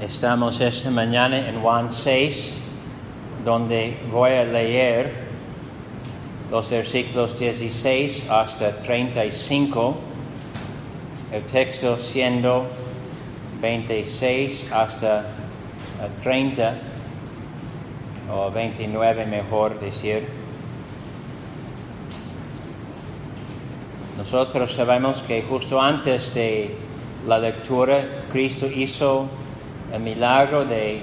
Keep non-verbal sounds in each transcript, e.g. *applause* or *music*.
Estamos esta mañana en Juan 6, donde voy a leer los versículos 16 hasta 35, el texto siendo 26 hasta 30, o 29 mejor decir. Nosotros sabemos que justo antes de la lectura, Cristo hizo el milagro de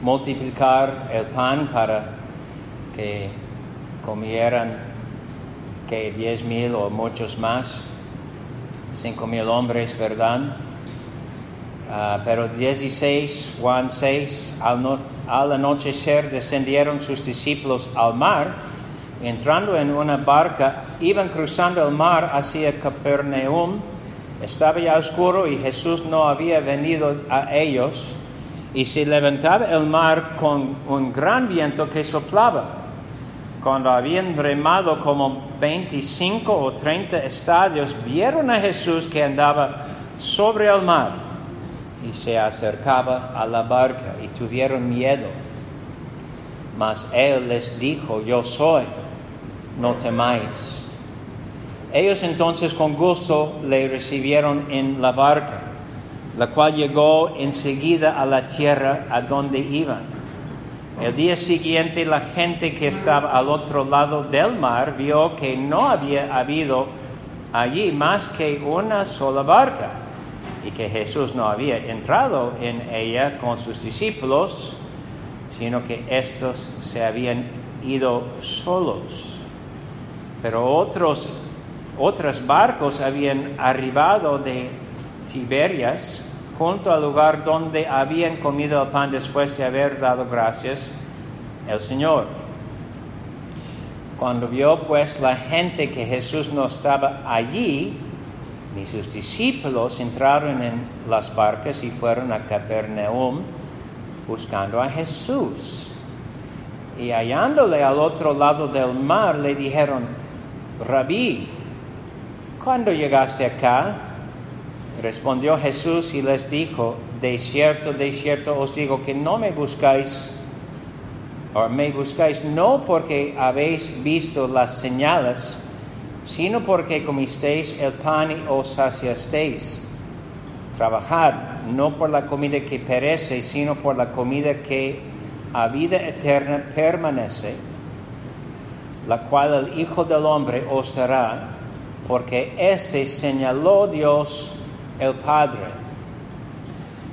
multiplicar el pan para que comieran que diez mil o muchos más, cinco mil hombres, ¿verdad? Uh, pero 16, Juan 6, al, al anochecer descendieron sus discípulos al mar, entrando en una barca, iban cruzando el mar hacia Capernaum, estaba ya oscuro y Jesús no había venido a ellos, y se levantaba el mar con un gran viento que soplaba. Cuando habían remado como 25 o 30 estadios, vieron a Jesús que andaba sobre el mar y se acercaba a la barca y tuvieron miedo. Mas él les dijo, yo soy, no temáis. Ellos entonces con gusto le recibieron en la barca, la cual llegó enseguida a la tierra a donde iban. El día siguiente la gente que estaba al otro lado del mar vio que no había habido allí más que una sola barca y que Jesús no había entrado en ella con sus discípulos, sino que estos se habían ido solos. Pero otros, otros barcos habían arribado de Tiberias junto al lugar donde habían comido el pan después de haber dado gracias el Señor. Cuando vio pues la gente que Jesús no estaba allí, ni sus discípulos entraron en las barcas y fueron a Capernaum buscando a Jesús. Y hallándole al otro lado del mar, le dijeron, Rabí, ¿cuándo llegaste acá? Respondió Jesús y les dijo, de cierto, de cierto os digo que no me buscáis, o me buscáis no porque habéis visto las señales, sino porque comisteis el pan y os saciasteis. Trabajad no por la comida que perece, sino por la comida que a vida eterna permanece, la cual el Hijo del Hombre os dará, porque ese señaló Dios el Padre.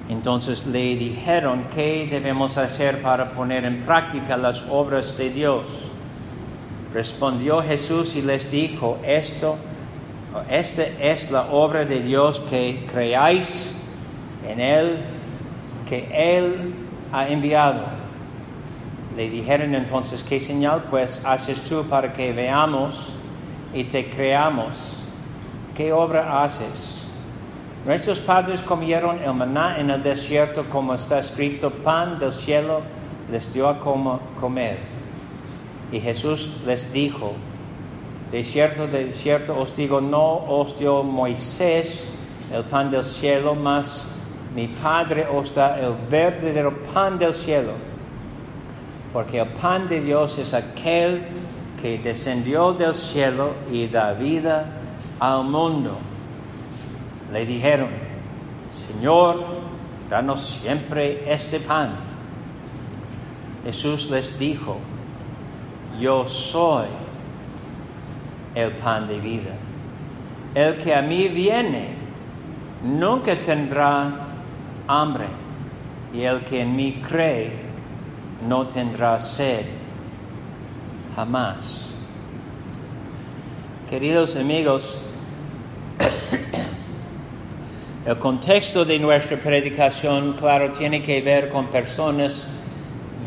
Entonces le dijeron qué debemos hacer para poner en práctica las obras de Dios. Respondió Jesús y les dijo, esto, esta es la obra de Dios que creáis en Él, que Él ha enviado. Le dijeron entonces, ¿qué señal pues haces tú para que veamos y te creamos? ¿Qué obra haces? Nuestros padres comieron el maná en el desierto, como está escrito, pan del cielo les dio a comer. Y Jesús les dijo, de cierto, de cierto os digo, no os dio Moisés el pan del cielo, mas mi Padre os da el verdadero pan del cielo. Porque el pan de Dios es aquel que descendió del cielo y da vida al mundo. Le dijeron, Señor, danos siempre este pan. Jesús les dijo, yo soy el pan de vida. El que a mí viene nunca tendrá hambre y el que en mí cree no tendrá sed jamás. Queridos amigos, el contexto de nuestra predicación, claro, tiene que ver con personas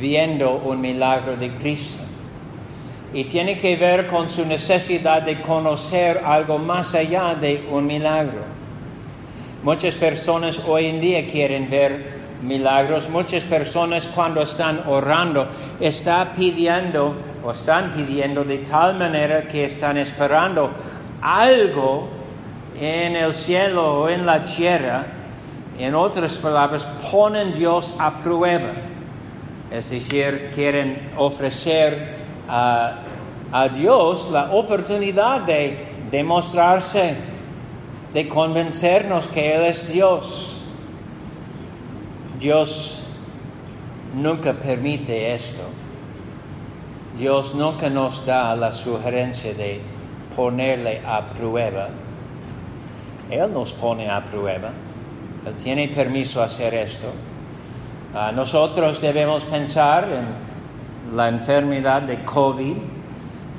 viendo un milagro de Cristo. Y tiene que ver con su necesidad de conocer algo más allá de un milagro. Muchas personas hoy en día quieren ver milagros. Muchas personas cuando están orando están pidiendo o están pidiendo de tal manera que están esperando algo en el cielo o en la tierra En otras palabras, ponen Dios a prueba. Es decir, quieren ofrecer a, a Dios la oportunidad de demostrarse, de convencernos que Él es Dios. Dios nunca permite esto. Dios nunca nos da la sugerencia de ponerle a prueba. Él nos pone a prueba. Él tiene permiso hacer esto. Uh, nosotros debemos pensar en la enfermedad de COVID,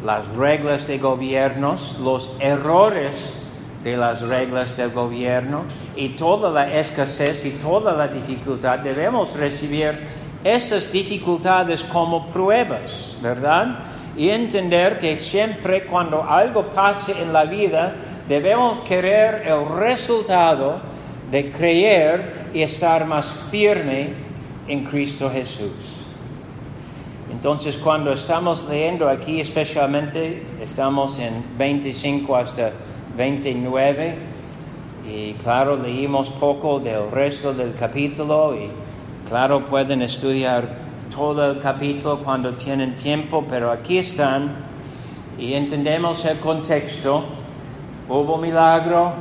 las reglas de gobiernos, los errores de las reglas del gobierno y toda la escasez y toda la dificultad. Debemos recibir esas dificultades como pruebas, ¿verdad? Y entender que siempre cuando algo pase en la vida, debemos querer el resultado de creer y estar más firme en Cristo Jesús. Entonces, cuando estamos leyendo aquí, especialmente, estamos en 25 hasta 29, y claro, leímos poco del resto del capítulo, y claro, pueden estudiar todo el capítulo cuando tienen tiempo, pero aquí están, y entendemos el contexto. Hubo milagro,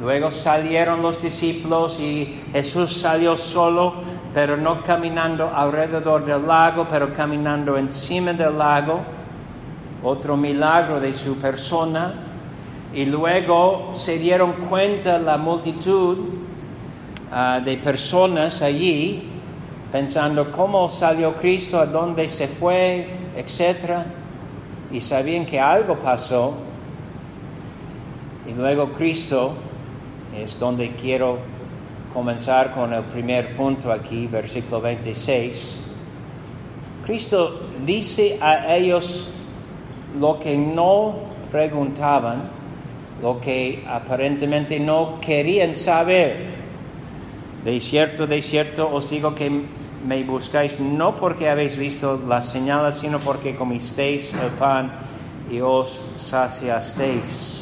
luego salieron los discípulos y Jesús salió solo pero no caminando alrededor del lago, pero caminando encima del lago, otro milagro de su persona, y luego se dieron cuenta la multitud uh, de personas allí, pensando cómo salió Cristo, a dónde se fue, etc. Y sabían que algo pasó. Y luego Cristo es donde quiero comenzar con el primer punto aquí, versículo 26. Cristo dice a ellos lo que no preguntaban, lo que aparentemente no querían saber. De cierto, de cierto os digo que me buscáis no porque habéis visto las señales, sino porque comisteis el pan y os saciasteis.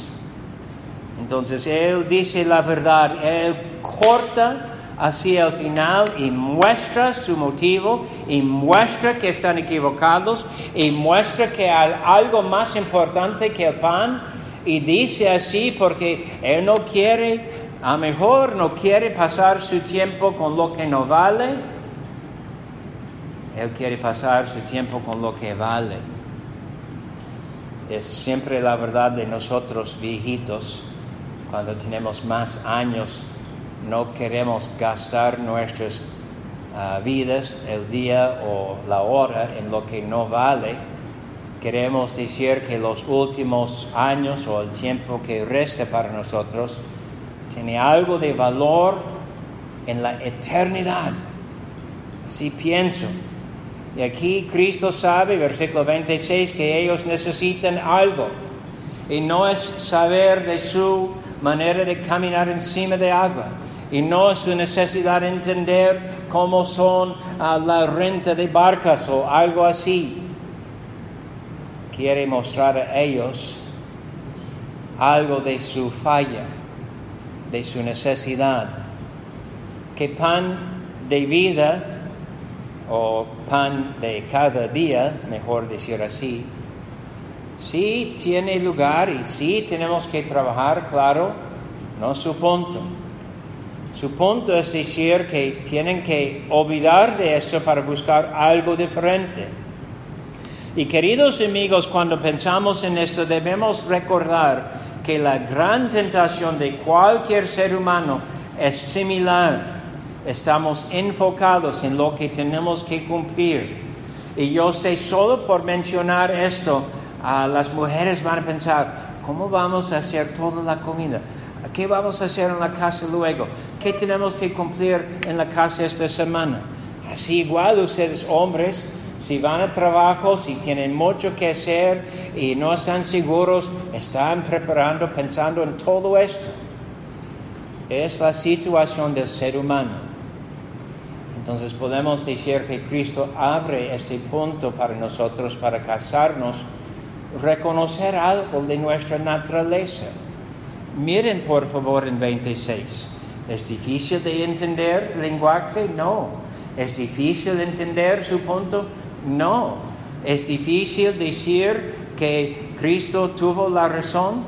Entonces Él dice la verdad, Él corta hacia el final y muestra su motivo y muestra que están equivocados y muestra que hay algo más importante que el pan y dice así porque Él no quiere, a mejor no quiere pasar su tiempo con lo que no vale, Él quiere pasar su tiempo con lo que vale. Es siempre la verdad de nosotros viejitos cuando tenemos más años, no queremos gastar nuestras uh, vidas, el día o la hora en lo que no vale. Queremos decir que los últimos años o el tiempo que resta para nosotros tiene algo de valor en la eternidad. Así pienso. Y aquí Cristo sabe, versículo 26, que ellos necesitan algo. Y no es saber de su manera de caminar encima de agua. Y no su necesidad de entender cómo son uh, la renta de barcas o algo así. Quiere mostrar a ellos algo de su falla, de su necesidad. Que pan de vida o pan de cada día, mejor decir así, Sí tiene lugar y sí tenemos que trabajar, claro, no su punto. Su punto es decir que tienen que olvidar de eso para buscar algo diferente. Y queridos amigos, cuando pensamos en esto debemos recordar que la gran tentación de cualquier ser humano es similar. Estamos enfocados en lo que tenemos que cumplir. Y yo sé solo por mencionar esto, las mujeres van a pensar, ¿cómo vamos a hacer toda la comida? ¿Qué vamos a hacer en la casa luego? ¿Qué tenemos que cumplir en la casa esta semana? Así igual ustedes hombres, si van a trabajo, si tienen mucho que hacer y no están seguros, están preparando, pensando en todo esto. Es la situación del ser humano. Entonces podemos decir que Cristo abre este punto para nosotros, para casarnos reconocer algo de nuestra naturaleza. Miren por favor en 26. ¿Es difícil de entender el lenguaje? No. ¿Es difícil entender su punto? No. ¿Es difícil decir que Cristo tuvo la razón?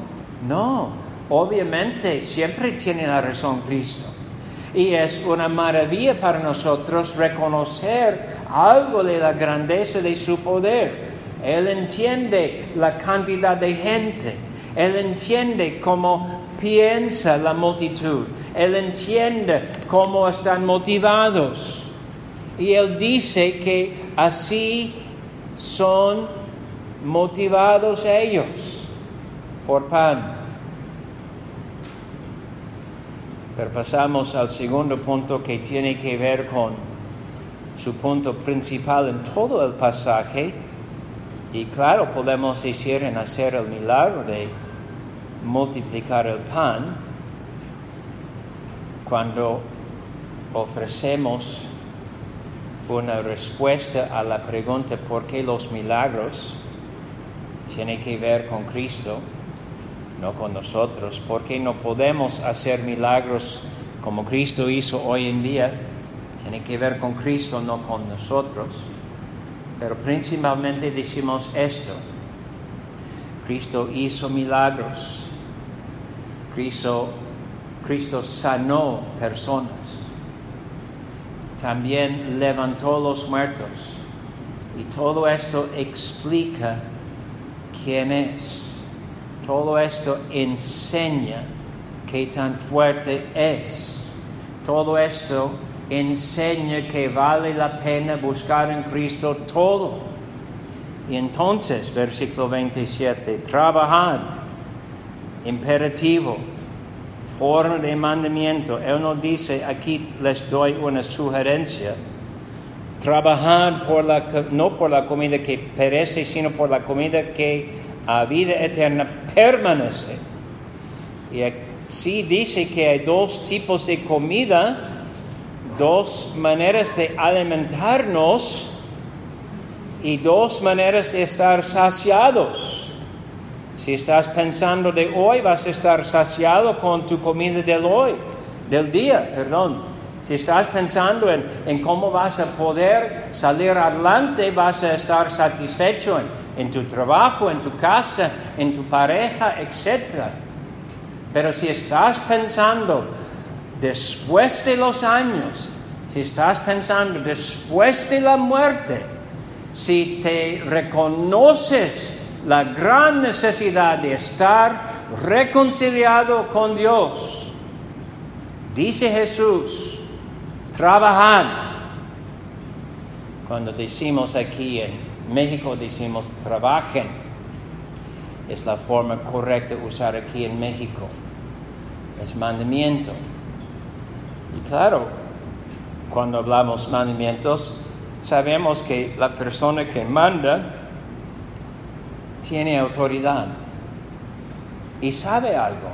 No. Obviamente siempre tiene la razón Cristo. Y es una maravilla para nosotros reconocer algo de la grandeza de su poder. Él entiende la cantidad de gente. Él entiende cómo piensa la multitud. Él entiende cómo están motivados. Y Él dice que así son motivados ellos por pan. Pero pasamos al segundo punto que tiene que ver con su punto principal en todo el pasaje. Y claro, podemos decir en hacer el milagro de multiplicar el pan cuando ofrecemos una respuesta a la pregunta por qué los milagros tienen que ver con Cristo no con nosotros, porque no podemos hacer milagros como Cristo hizo hoy en día. Tiene que ver con Cristo, no con nosotros. Pero principalmente decimos esto. Cristo hizo milagros. Cristo, Cristo sanó personas. También levantó los muertos. Y todo esto explica quién es. Todo esto enseña qué tan fuerte es. Todo esto enseña que vale la pena buscar en Cristo todo. Y entonces, versículo 27, trabajad, imperativo, forma de mandamiento. Él no dice, aquí les doy una sugerencia. Trabajad por la, no por la comida que perece, sino por la comida que a vida eterna permanece. Y así dice que hay dos tipos de comida, dos maneras de alimentarnos y dos maneras de estar saciados. Si estás pensando de hoy, vas a estar saciado con tu comida del hoy, del día, perdón. Si estás pensando en, en cómo vas a poder salir adelante, vas a estar satisfecho en, en tu trabajo, en tu casa, en tu pareja, etc. Pero si estás pensando después de los años, si estás pensando después de la muerte, si te reconoces la gran necesidad de estar reconciliado con Dios, dice Jesús, trabajad. Cuando decimos aquí en México decimos trabajen. Es la forma correcta de usar aquí en México. Es mandamiento. Y claro, cuando hablamos mandamientos, sabemos que la persona que manda tiene autoridad y sabe algo.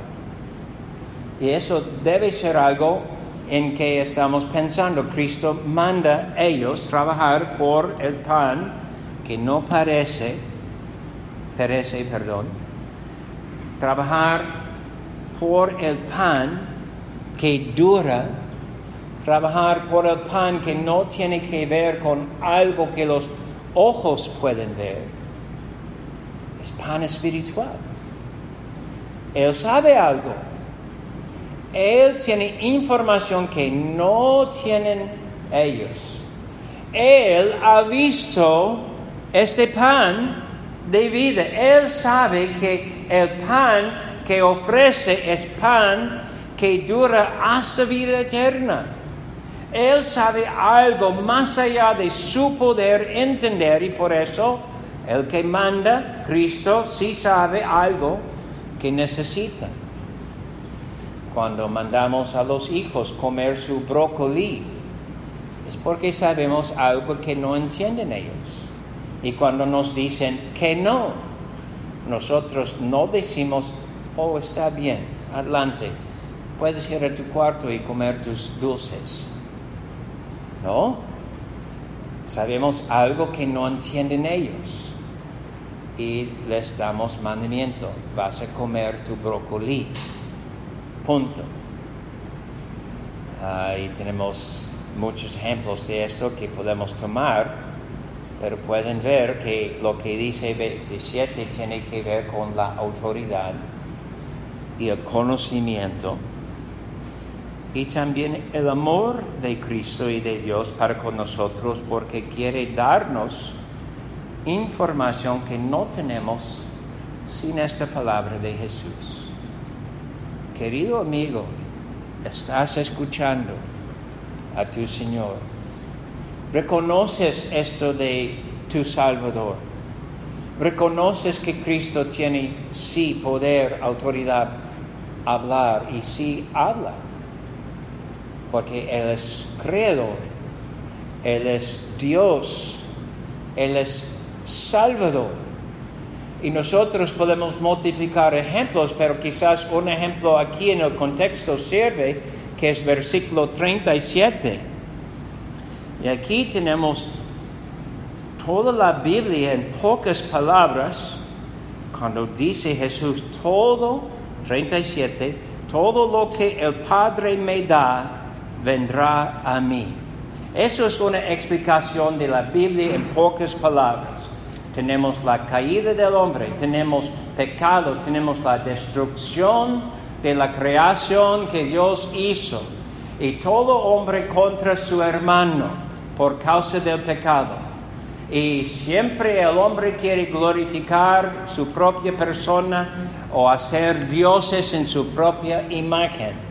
Y eso debe ser algo en que estamos pensando. Cristo manda a ellos trabajar por el pan que no parece, perece, perdón, trabajar por el pan que dura, trabajar por el pan que no tiene que ver con algo que los ojos pueden ver. Es pan espiritual. Él sabe algo. Él tiene información que no tienen ellos. Él ha visto este pan de vida. Él sabe que el pan que ofrece es pan que dura hasta vida eterna. Él sabe algo más allá de su poder entender y por eso el que manda, Cristo, sí sabe algo que necesita. Cuando mandamos a los hijos comer su brócoli, es porque sabemos algo que no entienden ellos. Y cuando nos dicen que no, nosotros no decimos, oh, está bien, adelante, puedes ir a tu cuarto y comer tus dulces. No, sabemos algo que no entienden ellos y les damos mandamiento, vas a comer tu brócoli. Punto. Y tenemos muchos ejemplos de esto que podemos tomar, pero pueden ver que lo que dice 27 tiene que ver con la autoridad y el conocimiento y también el amor de Cristo y de Dios para con nosotros porque quiere darnos información que no tenemos sin esta palabra de Jesús. Querido amigo, estás escuchando a tu Señor. Reconoces esto de tu Salvador. Reconoces que Cristo tiene sí poder, autoridad, hablar y sí habla. Porque Él es creador, Él es Dios, Él es Salvador. Y nosotros podemos multiplicar ejemplos, pero quizás un ejemplo aquí en el contexto sirve, que es versículo 37. Y aquí tenemos toda la Biblia en pocas palabras, cuando dice Jesús, todo, 37, todo lo que el Padre me da, vendrá a mí. Eso es una explicación de la Biblia en pocas palabras tenemos la caída del hombre, tenemos pecado, tenemos la destrucción de la creación que Dios hizo. Y todo hombre contra su hermano por causa del pecado. Y siempre el hombre quiere glorificar su propia persona o hacer dioses en su propia imagen.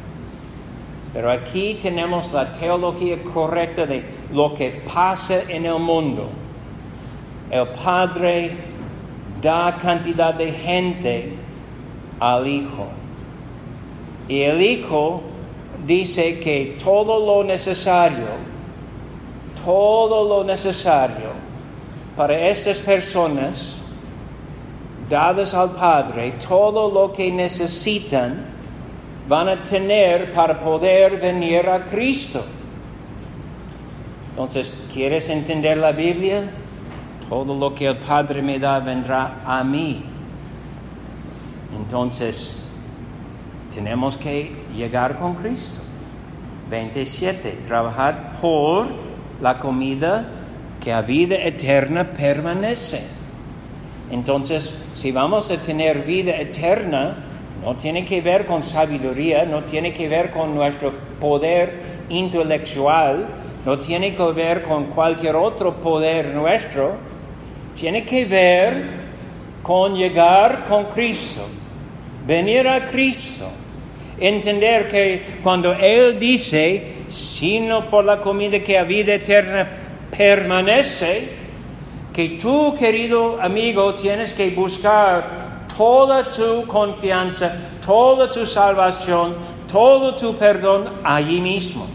Pero aquí tenemos la teología correcta de lo que pasa en el mundo el Padre da cantidad de gente al Hijo. Y el Hijo dice que todo lo necesario, todo lo necesario para estas personas dadas al Padre, todo lo que necesitan, van a tener para poder venir a Cristo. Entonces, ¿quieres entender la Biblia? Todo lo que el Padre me da vendrá a mí. Entonces, tenemos que llegar con Cristo. 27. Trabajar por la comida que a vida eterna permanece. Entonces, si vamos a tener vida eterna, no tiene que ver con sabiduría, no tiene que ver con nuestro poder intelectual, no tiene que ver con cualquier otro poder nuestro, tiene que ver con llegar con Cristo, venir a Cristo, entender que cuando Él dice, sino por la comida que a vida eterna permanece, que tú, querido amigo, tienes que buscar toda tu confianza, toda tu salvación, todo tu perdón allí mismo,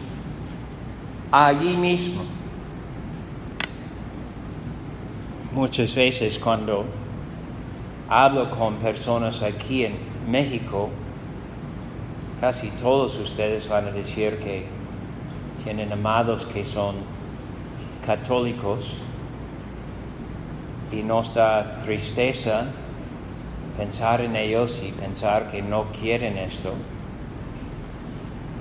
allí mismo. Muchas veces cuando hablo con personas aquí en México, casi todos ustedes van a decir que tienen amados que son católicos y nos da tristeza pensar en ellos y pensar que no quieren esto.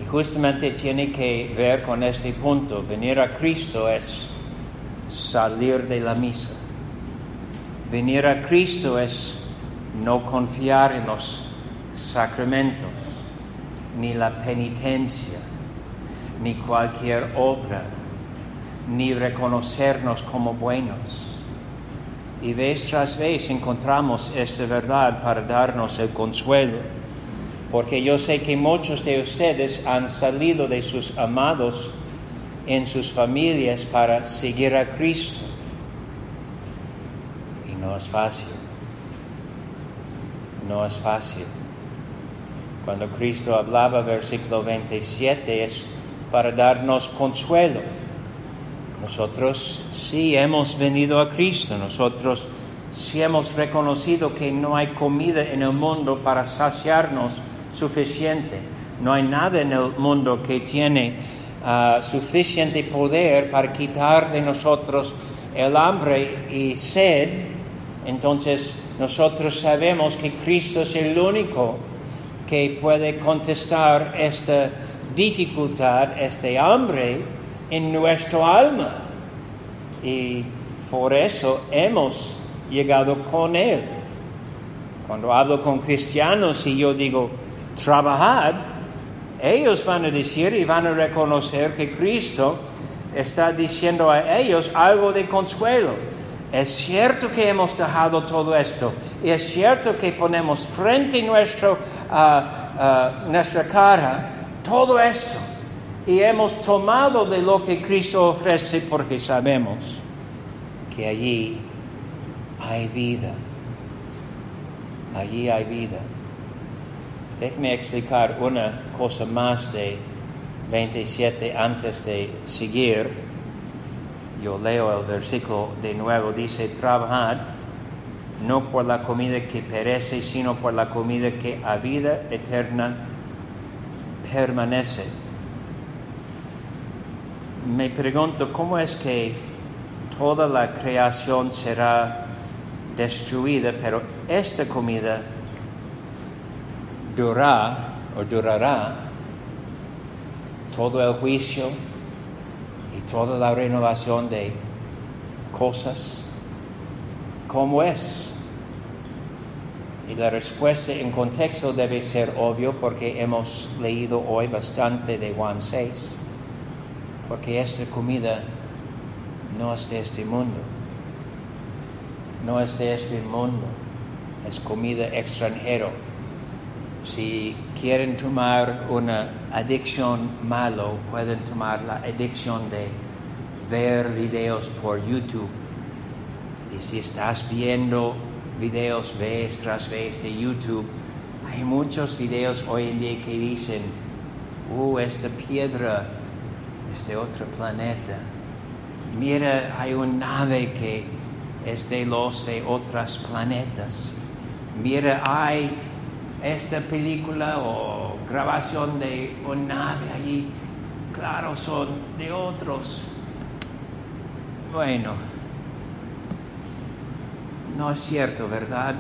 Y justamente tiene que ver con este punto. Venir a Cristo es salir de la misa. Venir a Cristo es no confiar en los sacramentos, ni la penitencia, ni cualquier obra, ni reconocernos como buenos. Y vez tras vez encontramos esta verdad para darnos el consuelo, porque yo sé que muchos de ustedes han salido de sus amados en sus familias para seguir a Cristo no es fácil. No es fácil. Cuando Cristo hablaba, versículo 27, es para darnos consuelo. Nosotros sí hemos venido a Cristo, nosotros sí hemos reconocido que no hay comida en el mundo para saciarnos suficiente. No hay nada en el mundo que tiene ah, suficiente poder para quitar de nosotros el hambre y sed entonces nosotros sabemos que Cristo es el único que puede contestar esta dificultad, este hambre en nuestro alma. Y por eso hemos llegado con Él. Cuando hablo con cristianos y yo digo, trabajad, ellos van a decir y van a reconocer que Cristo está diciendo a ellos algo de consuelo. Es cierto que hemos dejado todo esto y es cierto que ponemos frente a nuestro, nuestra cara todo esto y hemos tomado de lo que Cristo ofrece porque sabemos que allí hay vida. Allí hay vida. Déjeme explicar una cosa más de 27 antes de seguir. Yo leo el versículo de nuevo. Dice, trabajad no por la comida que perece, sino por la comida que a vida eterna permanece. Me pregunto, ¿cómo es que toda la creación será destruida, pero esta comida durará o durará todo el juicio y toda la renovación de cosas. ¿Cómo es? Y la respuesta en contexto debe ser obvio porque hemos leído hoy bastante de Juan 6, porque esta comida no es de este mundo, no es de este mundo, es comida extranjero si quieren tomar una adicción malo, pueden tomar la adicción de ver videos por YouTube. Y si estás viendo videos vez tras vez de YouTube, hay muchos videos hoy en día que dicen, uh, esta piedra es de otro planeta. Mira, hay una nave que es de los de otros planetas. Mira, hay esta película o grabación de una nave allí, claro, son de otros. Bueno, no es cierto, ¿verdad?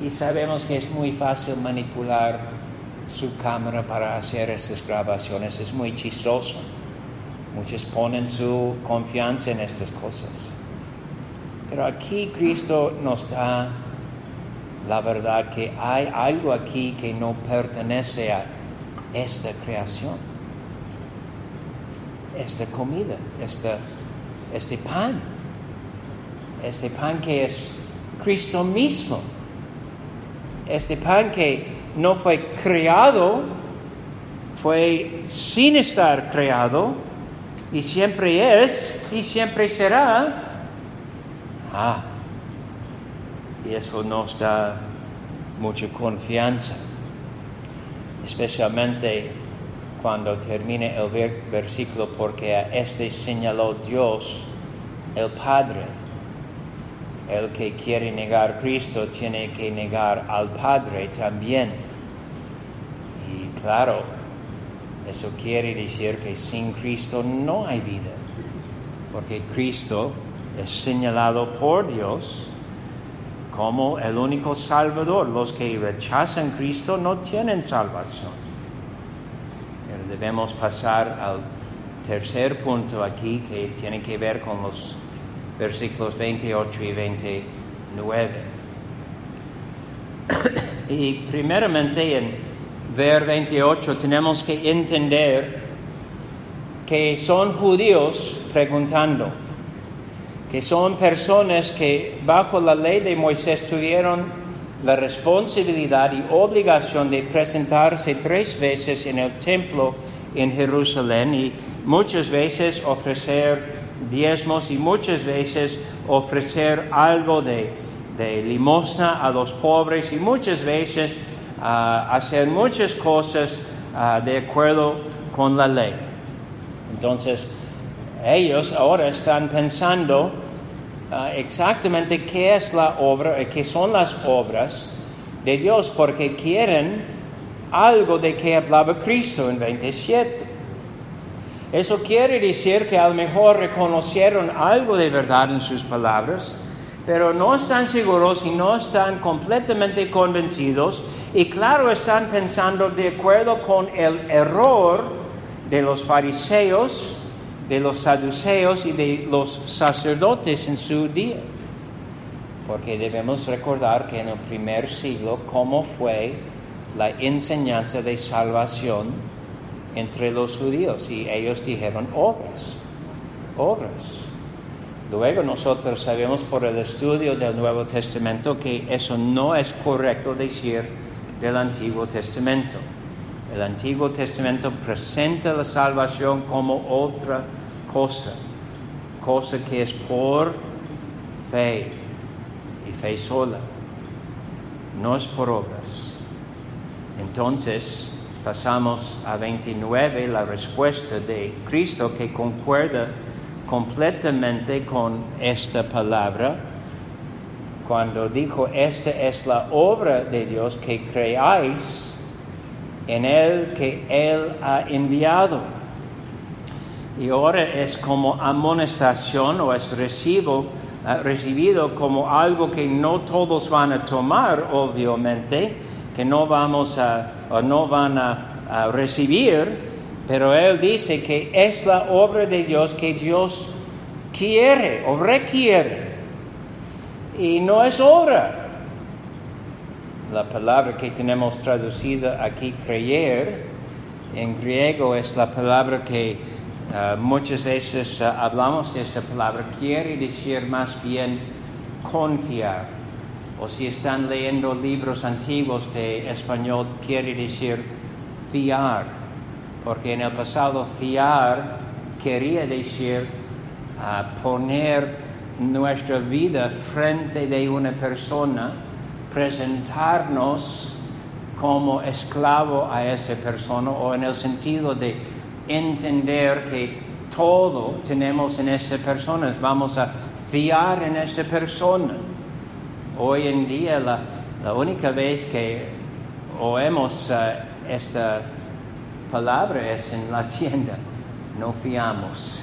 Y sabemos que es muy fácil manipular su cámara para hacer estas grabaciones, es muy chistoso. Muchos ponen su confianza en estas cosas. Pero aquí Cristo nos da la verdad que hay algo aquí que no pertenece a esta creación, esta comida, este, este pan, este pan que es Cristo mismo, este pan que no fue creado, fue sin estar creado y siempre es y siempre será. Ah, y eso nos da mucha confianza, especialmente cuando termine el versículo, porque a este señaló Dios, el Padre. El que quiere negar Cristo tiene que negar al Padre también. Y claro, eso quiere decir que sin Cristo no hay vida, porque Cristo es señalado por Dios como el único Salvador. Los que rechazan Cristo no tienen salvación. Pero debemos pasar al tercer punto aquí que tiene que ver con los versículos 28 y 29. *coughs* y primeramente en ver 28 tenemos que entender que son judíos preguntando que son personas que bajo la ley de Moisés tuvieron la responsabilidad y obligación de presentarse tres veces en el templo en Jerusalén y muchas veces ofrecer diezmos y muchas veces ofrecer algo de, limosna a los pobres y muchas veces ah, hacer muchas cosas ah, de acuerdo con la ley. Entonces, ellos ahora están pensando Ah, exactamente qué es la obra, eh, qué son las obras de Dios, porque quieren algo de que hablaba Cristo en 27. Eso quiere decir que a lo mejor reconocieron algo de verdad en sus palabras, pero no están seguros y no están completamente convencidos y claro están pensando de acuerdo con el error de los fariseos, de los saduceos y de los sacerdotes en su día. Porque debemos recordar que en el primer siglo, cómo fue la enseñanza de salvación entre los judíos y ellos dijeron obras, obras. Luego nosotros sabemos por el estudio del Nuevo Testamento que eso no es correcto decir del Antiguo Testamento. El Antiguo Testamento presenta la salvación como otra cosa, cosa que es por fe y fe sola, no es por obras. Entonces pasamos a 29, la respuesta de Cristo que concuerda completamente con esta palabra cuando dijo, esta es la obra de Dios, que creáis en Él que Él ha enviado. Y ahora es como amonestación o es recibo, eh, recibido como algo que no todos van a tomar, obviamente, que no vamos a, no van a recibir, pero Él dice que es la obra de Dios que Dios quiere o requiere. Y no es obra. La palabra que tenemos traducida aquí, creer, en griego es la palabra que uh, muchas veces uh, hablamos de esta palabra. Quiere decir más bien confiar. O si están leyendo libros antiguos de español, quiere decir fiar porque en el pasado fiar quería decir uh, poner nuestra vida frente de una persona, presentarnos como esclavo a esa persona o en el sentido de entender que todo tenemos en esa persona, vamos a fiar en esa persona. Hoy en día la, la única vez que oemos uh, esta palabra es en la tienda, no fiamos.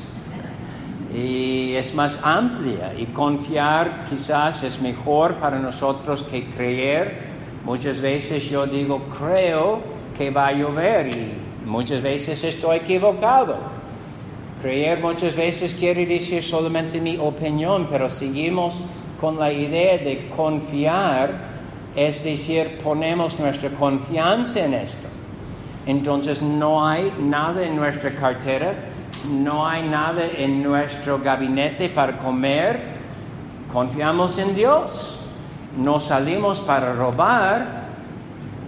Y es más amplia y confiar quizás es mejor para nosotros que creer. Muchas veces yo digo, creo que va a llover y muchas veces estoy equivocado. Creer muchas veces quiere decir solamente mi opinión, pero seguimos con la idea de confiar, es decir, ponemos nuestra confianza en esto. Entonces no hay nada en nuestra cartera, no hay nada en nuestro gabinete para comer. Confiamos en Dios. No salimos para robar,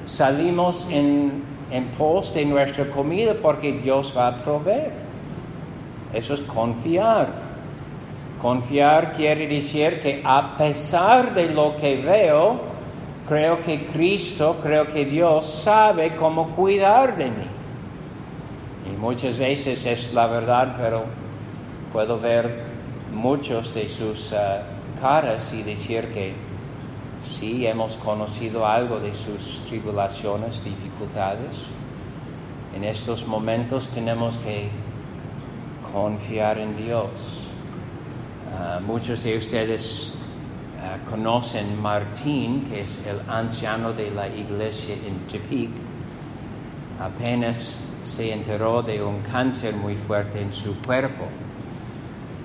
salimos en, en pos de nuestra comida porque Dios va a proveer. Eso es confiar. Confiar quiere decir que a pesar de lo que veo, Creo que Cristo, creo que Dios sabe cómo cuidar de mí. Y muchas veces es la verdad, pero puedo ver muchos de sus uh, caras y decir que sí hemos conocido algo de sus tribulaciones, dificultades. En estos momentos tenemos que confiar en Dios. Uh, muchos de ustedes Ah, conocen Martín, que es el anciano de la iglesia en Tepic, apenas se enteró de un cáncer muy fuerte en su cuerpo.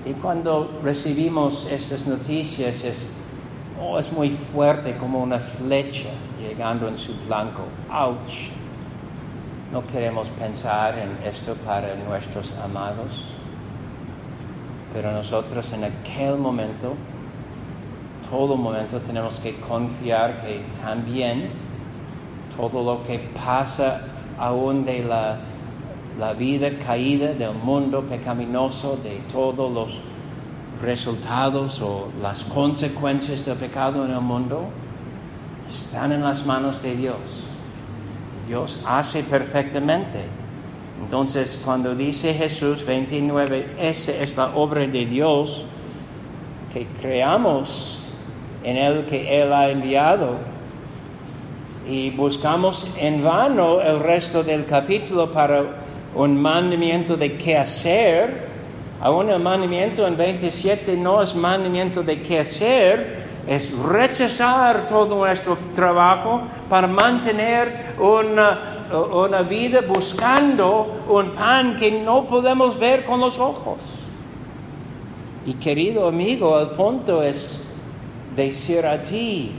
Y cuando recibimos estas noticias es, oh, es muy fuerte como una flecha llegando en su blanco. ¡Auch! No queremos pensar en esto para nuestros amados, pero nosotros en aquel momento todo momento tenemos que confiar que también todo lo que pasa aún de la, la vida caída del mundo pecaminoso, de todos los resultados o las consecuencias del pecado en el mundo, están en las manos de Dios. Dios hace perfectamente. Entonces, cuando dice Jesús 29, esa es la obra de Dios, que creamos en el que Él ha enviado. Y buscamos en vano el resto del capítulo para un mandamiento de qué hacer, Aún el mandamiento en 27 no es mandamiento de qué hacer, es rechazar todo nuestro trabajo para mantener una, vida buscando un pan que no podemos ver con los ojos. Y querido amigo, el punto es decir a ti,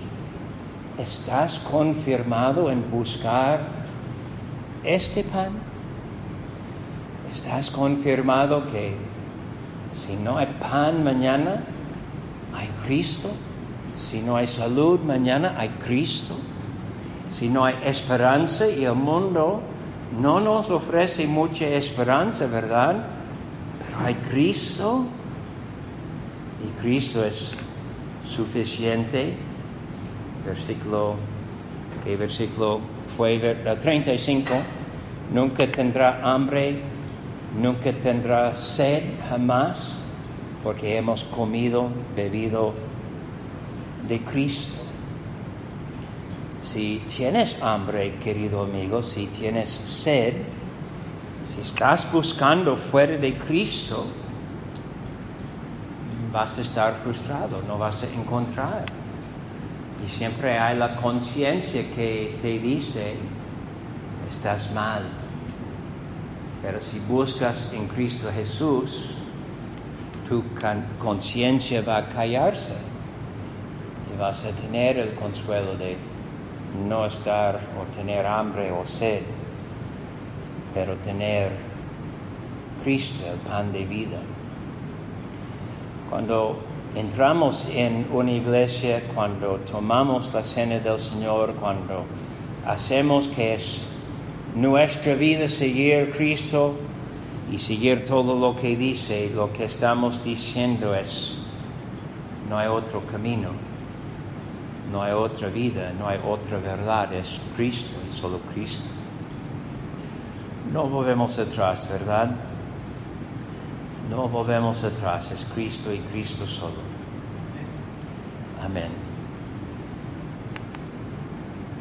¿estás confirmado en buscar este pan? ¿Estás confirmado que si no hay pan mañana, hay Cristo? Si no hay salud mañana, hay Cristo. Si no hay esperanza y el mundo no nos ofrece mucha esperanza, ¿verdad? Pero hay Cristo y Cristo es suficiente. Versículo, ¿qué versículo fue? 35. Nunca tendrá hambre, nunca tendrá sed jamás, porque hemos comido, bebido de Cristo. Si tienes hambre, querido amigo, si tienes sed, si estás buscando fuera de Cristo, vas a estar frustrado, no vas a encontrar. Y siempre hay la conciencia que te dice, estás mal. Pero si buscas en Cristo Jesús, tu conciencia va a callarse y vas a tener el consuelo de no estar o tener hambre o sed, pero tener Cristo, el pan de vida. Cuando entramos en una iglesia, cuando tomamos la cena del Señor, cuando hacemos que es nuestra vida seguir Cristo y seguir todo lo que dice, lo que estamos diciendo es, no hay otro camino, no hay otra vida, no hay otra verdad, es Cristo y solo Cristo. No volvemos atrás, ¿verdad? No volvemos atrás, es Cristo y Cristo solo. Amén.